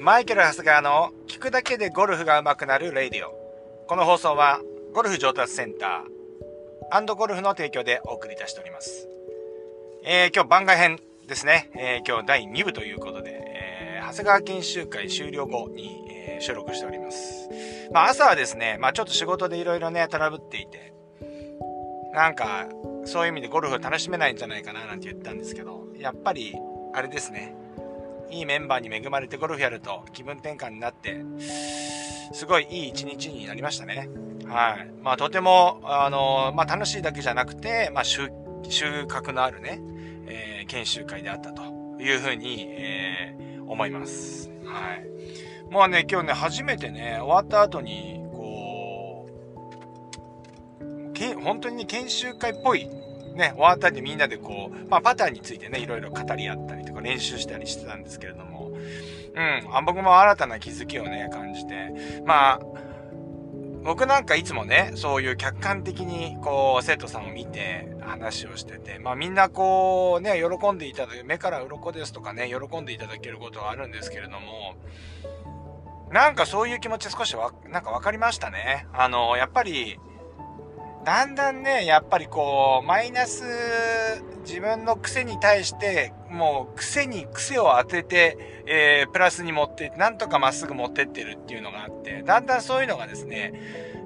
マイケル・ハスガーの聞くだけでゴルフが上手くなるレイディオ。この放送はゴルフ上達センターゴルフの提供でお送りいたしております。えー、今日番外編ですね。えー、今日第2部ということで、えー、長谷川研修会終了後に、え、収録しております。まあ朝はですね、まあちょっと仕事でいろいろね、トラブっていて、なんか、そういう意味でゴルフを楽しめないんじゃないかななんて言ったんですけど、やっぱり、あれですね。いいメンバーに恵まれてゴルフやると気分転換になって、すごいいい一日になりましたね。はい。まあとても、あの、まあ楽しいだけじゃなくて、まあ収穫のあるね、えー、研修会であったというふうに、えー、思います。はい。もうね、今日ね、初めてね、終わった後に、こう、け本当にね、研修会っぽいね、終わったでみんなでこう、まあパターンについてね、いろいろ語り合ったりとか練習したりしてたんですけれども、うん、僕も新たな気づきをね、感じて、まあ、僕なんかいつもね、そういう客観的にこう、生徒さんを見て話をしてて、まあみんなこうね、喜んでいただけ、目から鱗ですとかね、喜んでいただけることはあるんですけれども、なんかそういう気持ち少しわ、なんかわかりましたね。あの、やっぱり、だんだんね、やっぱりこう、マイナス、自分の癖に対して、もう癖に癖を当てて、えー、プラスに持って、なんとかまっすぐ持ってってるっていうのがあって、だんだんそういうのがですね、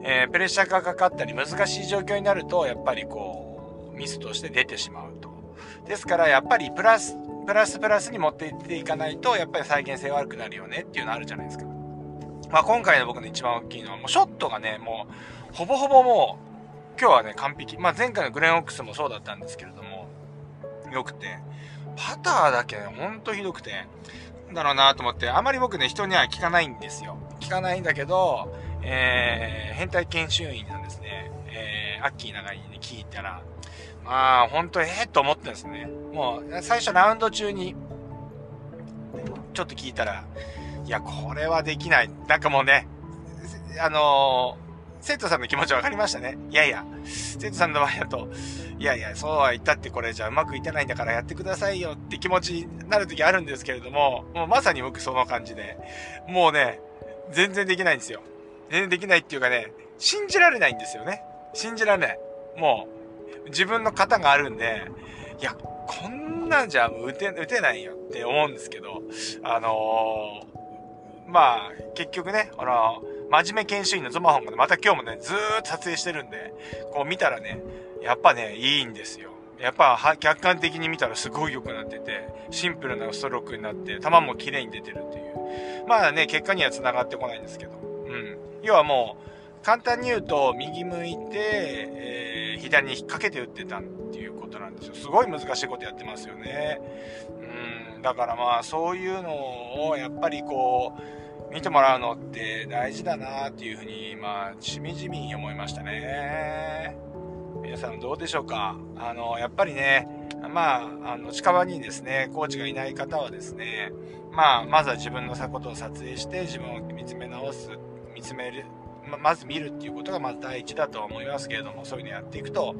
えー、プレッシャーがかかったり難しい状況になると、やっぱりこう、ミスとして出てしまうと。ですから、やっぱりプラス、プラスプラスに持っていっていかないと、やっぱり再現性悪くなるよねっていうのあるじゃないですか。まあ今回の僕の一番大きいのは、もうショットがね、もう、ほぼほぼもう、今日はね、完璧。まあ、前回のグレンオックスもそうだったんですけれども、良くて、パターだけほんとひどくて、なんだろうなと思って、あまり僕ね、人には聞かないんですよ。聞かないんだけど、えー、変態研修員なんですね。えー、アッキー長いに、ね、聞いたら、まあ、ほんと、ええー、と思ってんですね。もう、最初ラウンド中に、ちょっと聞いたら、いや、これはできない。なんかもうね、あの生徒さんの気持ち分かりましたね。いやいや、生徒さんの場合だと、いやいや、そうは言ったってこれじゃうまくいってないんだからやってくださいよって気持ちになる時あるんですけれども、もうまさに僕その感じで、もうね、全然できないんですよ。全然できないっていうかね、信じられないんですよね。信じられない。もう、自分の型があるんで、いや、こんなんじゃ打て、打てないよって思うんですけど、あのー、まあ、結局ね、あのー真面目研修員のゾマホンがね、また今日もね、ずーっと撮影してるんで、こう見たらね、やっぱね、いいんですよ。やっぱ、客観的に見たらすごい良くなってて、シンプルなストロークになって、球も綺麗に出てるっていう。まあね、結果には繋がってこないんですけど。うん。要はもう、簡単に言うと、右向いて、えー、左に引っ掛けて打ってたっていうことなんですよ。すごい難しいことやってますよね。うん。だからまあ、そういうのを、やっぱりこう、見てもらうのって大事だなっていうふうに、まあ、しみじみに思いましたね。皆さんどうでしょうか？あの、やっぱりね、まあ、あの、近場にですね、コーチがいない方はですね、まあ、まずは自分のことを撮影して、自分を見つめ直す、見つめる、ままず見るっていうことがまず第一だとは思いますけれども、そういうのやっていくと、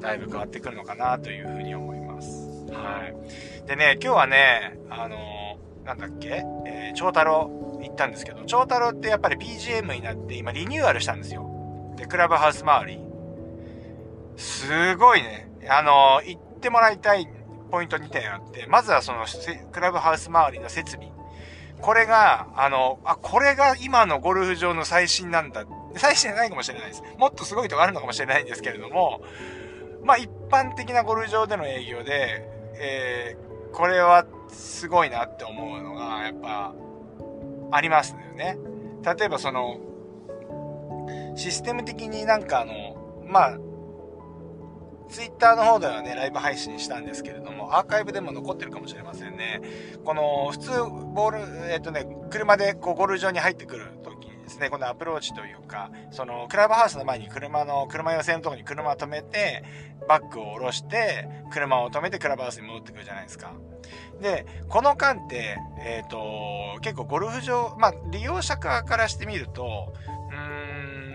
だいぶ変わってくるのかなというふうに思います。はい。でね、今日はね、あの、なんだっけ？えー、長太郎行ったんですけど、長太郎ってやっぱり PGM になって今リニューアルしたんですよ。で、クラブハウス周り。すごいね。あの、行ってもらいたいポイント2点あって、まずはそのクラブハウス周りの設備。これが、あの、あ、これが今のゴルフ場の最新なんだ。最新じゃないかもしれないです。もっとすごいとこあるのかもしれないんですけれども、まあ一般的なゴルフ場での営業で、えー、これはすごいなって思うのが、やっぱ、ありますよね。例えばその、システム的になんかあの、まあ、ツイッターの方ではね、ライブ配信したんですけれども、アーカイブでも残ってるかもしれませんね。この、普通、ボール、えっ、とね、車でこうゴール場に入ってくる時にですね、このアプローチというか、その、クラブハウスの前に車の、車寄せのとこに車を止めて、バッグを下ろして、車を止めてクラブハウスに戻ってくるじゃないですか。で、この間って、えっ、ー、と、結構ゴルフ場、まあ、利用者側からしてみると、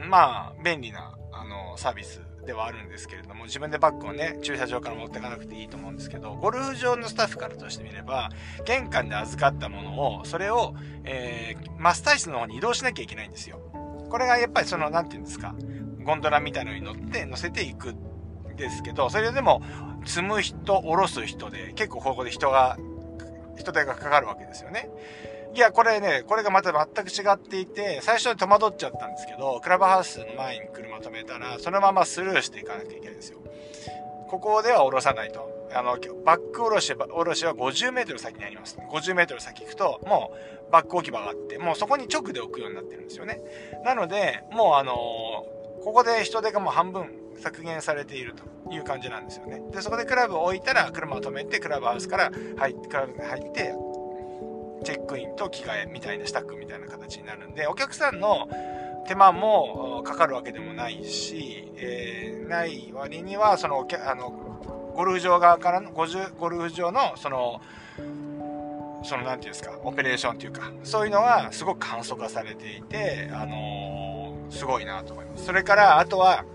うん、まあ、便利な、あの、サービスではあるんですけれども、自分でバッグをね、駐車場から持ってかなくていいと思うんですけど、ゴルフ場のスタッフからとしてみれば、玄関で預かったものを、それを、えー、マスター室の方に移動しなきゃいけないんですよ。これがやっぱりその、なんて言うんですか、ゴンドラみたいなのに乗って、乗せていくですけど、それでも、積む人、下ろす人で、結構ここで人が、人手がかかるわけですよね。いや、これね、これがまた全く違っていて、最初に戸惑っちゃったんですけど、クラブハウスの前に車止めたら、そのままスルーしていかなきゃいけないんですよ。ここでは降ろさないと。あの、バック下ろし、下ろしは50メートル先にあります。50メートル先行くと、もうバック置き場があって、もうそこに直で置くようになってるんですよね。なので、もうあのー、ここで人手がもう半分削減されているという感じなんですよね。で、そこでクラブを置いたら、車を止めて、クラブハウスから入って、入って、チェックインと着替えみたいな、支度みたいな形になるんで、お客さんの手間もかかるわけでもないし、えー、ない割には、その、あの、ゴルフ場側からの、ゴルフ場の、その、その、なんていうんですか、オペレーションっていうか、そういうのはすごく簡素化されていて、あのー、すごいなと思います。それから、あとは、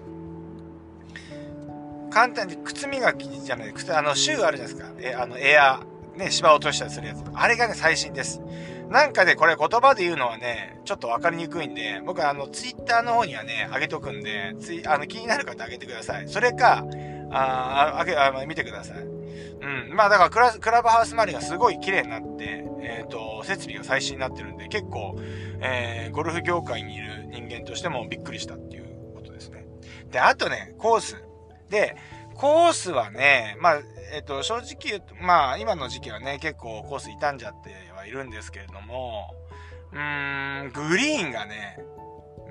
簡単に靴磨きじゃない、靴、あの、シューあるじゃないですか。え、あの、エアーね、芝を落としたりするやつ。あれがね、最新です。なんかね、これ言葉で言うのはね、ちょっとわかりにくいんで、僕はあの、ツイッターの方にはね、上げとくんで、つい、あの、気になる方上げてください。それか、ああ、あげ、あ、見てください。うん。まあだからクラ、クラブハウス周りがすごい綺麗になって、えっ、ー、と、設備が最新になってるんで、結構、えー、ゴルフ業界にいる人間としてもびっくりしたっていうことですね。で、あとね、コース。で、コースはね、まあ、えっ、と、正直言うと、まあ、今の時期はね、結構コース傷んじゃってはいるんですけれども、うーん、グリーンがね、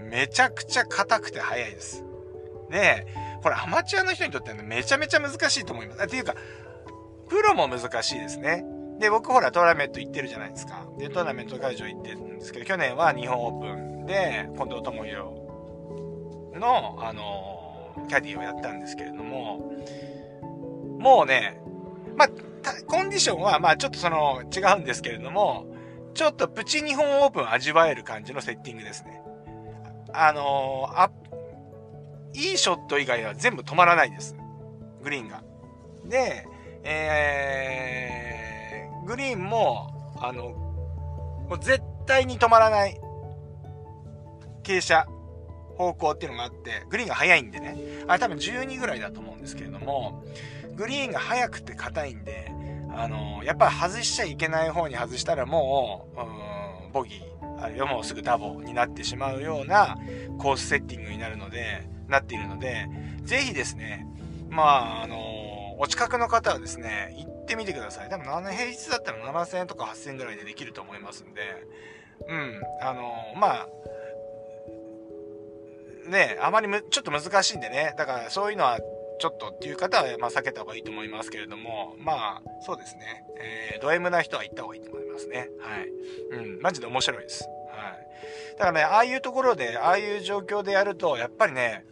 めちゃくちゃ硬くて速いです。で、これアマチュアの人にとってはね、めちゃめちゃ難しいと思います。っていうか、プロも難しいですね。で、僕ほらトーナメント行ってるじゃないですか。で、トーナメント会場行ってるんですけど、去年は日本オープンで、近藤智弘の、あのキャディをやったんですけれども、もうね、まあ、コンディションは、まあ、ちょっとその、違うんですけれども、ちょっとプチ日本オープン味わえる感じのセッティングですね。あのー、あ、いいショット以外は全部止まらないです。グリーンが。で、えー、グリーンも、あの、もう絶対に止まらない傾斜、方向っていうのがあって、グリーンが速いんでね。あれ多分12ぐらいだと思うんですけれども、グリーンが速くて硬いんで、あのー、やっぱり外しちゃいけない方に外したらもう、うん、ボギー、あるいはもうすぐダボになってしまうようなコースセッティングになるので、なっているので、ぜひですね、まあ、あのー、お近くの方はですね、行ってみてください。多分平日だったら7000円とか8000円ぐらいでできると思いますんで、うん、あのー、まあ、ね、あまりむ、ちょっと難しいんでね、だからそういうのはちょっとっていう方は、まあ、避けた方がいいと思いますけれども、まあ、そうですね。えー、ド M な人は行った方がいいと思いますね。はい。うん、マジで面白いです。はい。だからね、ああいうところで、ああいう状況でやると、やっぱりね、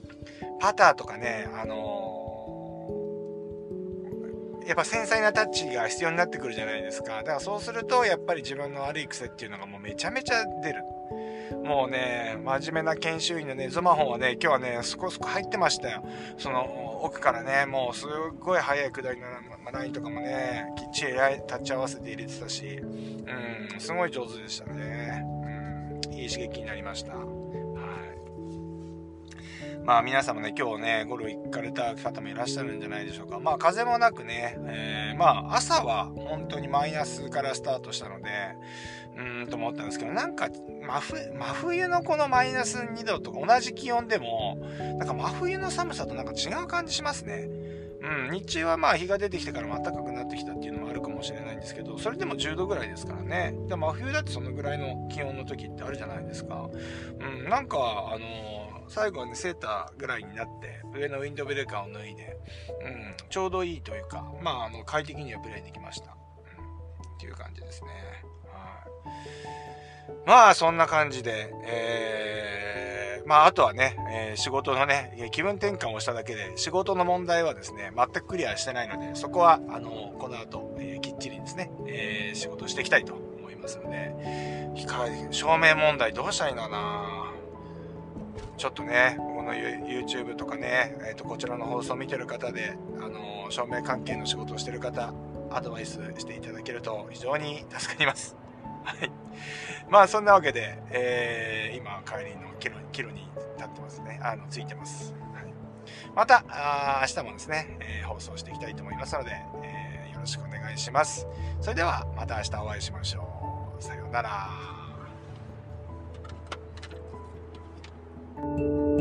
パターとかね、あのー、やっぱ繊細なタッチが必要になってくるじゃないですか。だからそうすると、やっぱり自分の悪い癖っていうのがもうめちゃめちゃ出る。もうね、真面目な研修医のね、ゾマホンはね、今日はね、そこそこ入ってましたよ。その、奥からね、もうすっごい速い下りのラインとかもね、きっちり立ち合わせて入れてたし、うん、すごい上手でしたね。うん、いい刺激になりました。まあ皆様ね、今日ね、ゴルフ行かれた方もいらっしゃるんじゃないでしょうか。まあ風もなくね、えー、まあ朝は本当にマイナスからスタートしたので、うーんと思ったんですけど、なんか真冬、真冬のこのマイナス2度とか同じ気温でも、なんか真冬の寒さとなんか違う感じしますね。うん、日中はまあ日が出てきてからも暖かくなってきたっていうのもあるかもしれないんですけど、それでも10度ぐらいですからね。で真冬だってそのぐらいの気温の時ってあるじゃないですか。うん、なんか、あの最後はね、セーターぐらいになって、上のウィンドブレーカーを脱いで、うん、ちょうどいいというか、まあ、あの、快適にはプレイできました。うん、っていう感じですね。はい。まあ、そんな感じで、えー、まあ、あとはね、えー、仕事のね、気分転換をしただけで、仕事の問題はですね、全くクリアしてないので、そこは、あの、この後、えー、きっちりですね、えー、仕事していきたいと思いますので、光照明問題どうしたらいいのかなちょっとね、僕の YouTube とかね、えー、とこちらの放送を見てる方で、あの照明関係の仕事をしてる方、アドバイスしていただけると非常に助かります。はい。まあそんなわけで、えー、今帰りのキロキロに立ってますね。あの、ついてます。はい、また、あ明日もですね、えー、放送していきたいと思いますので、えー、よろしくお願いします。それではまた明日お会いしましょう。さようなら。Thank you.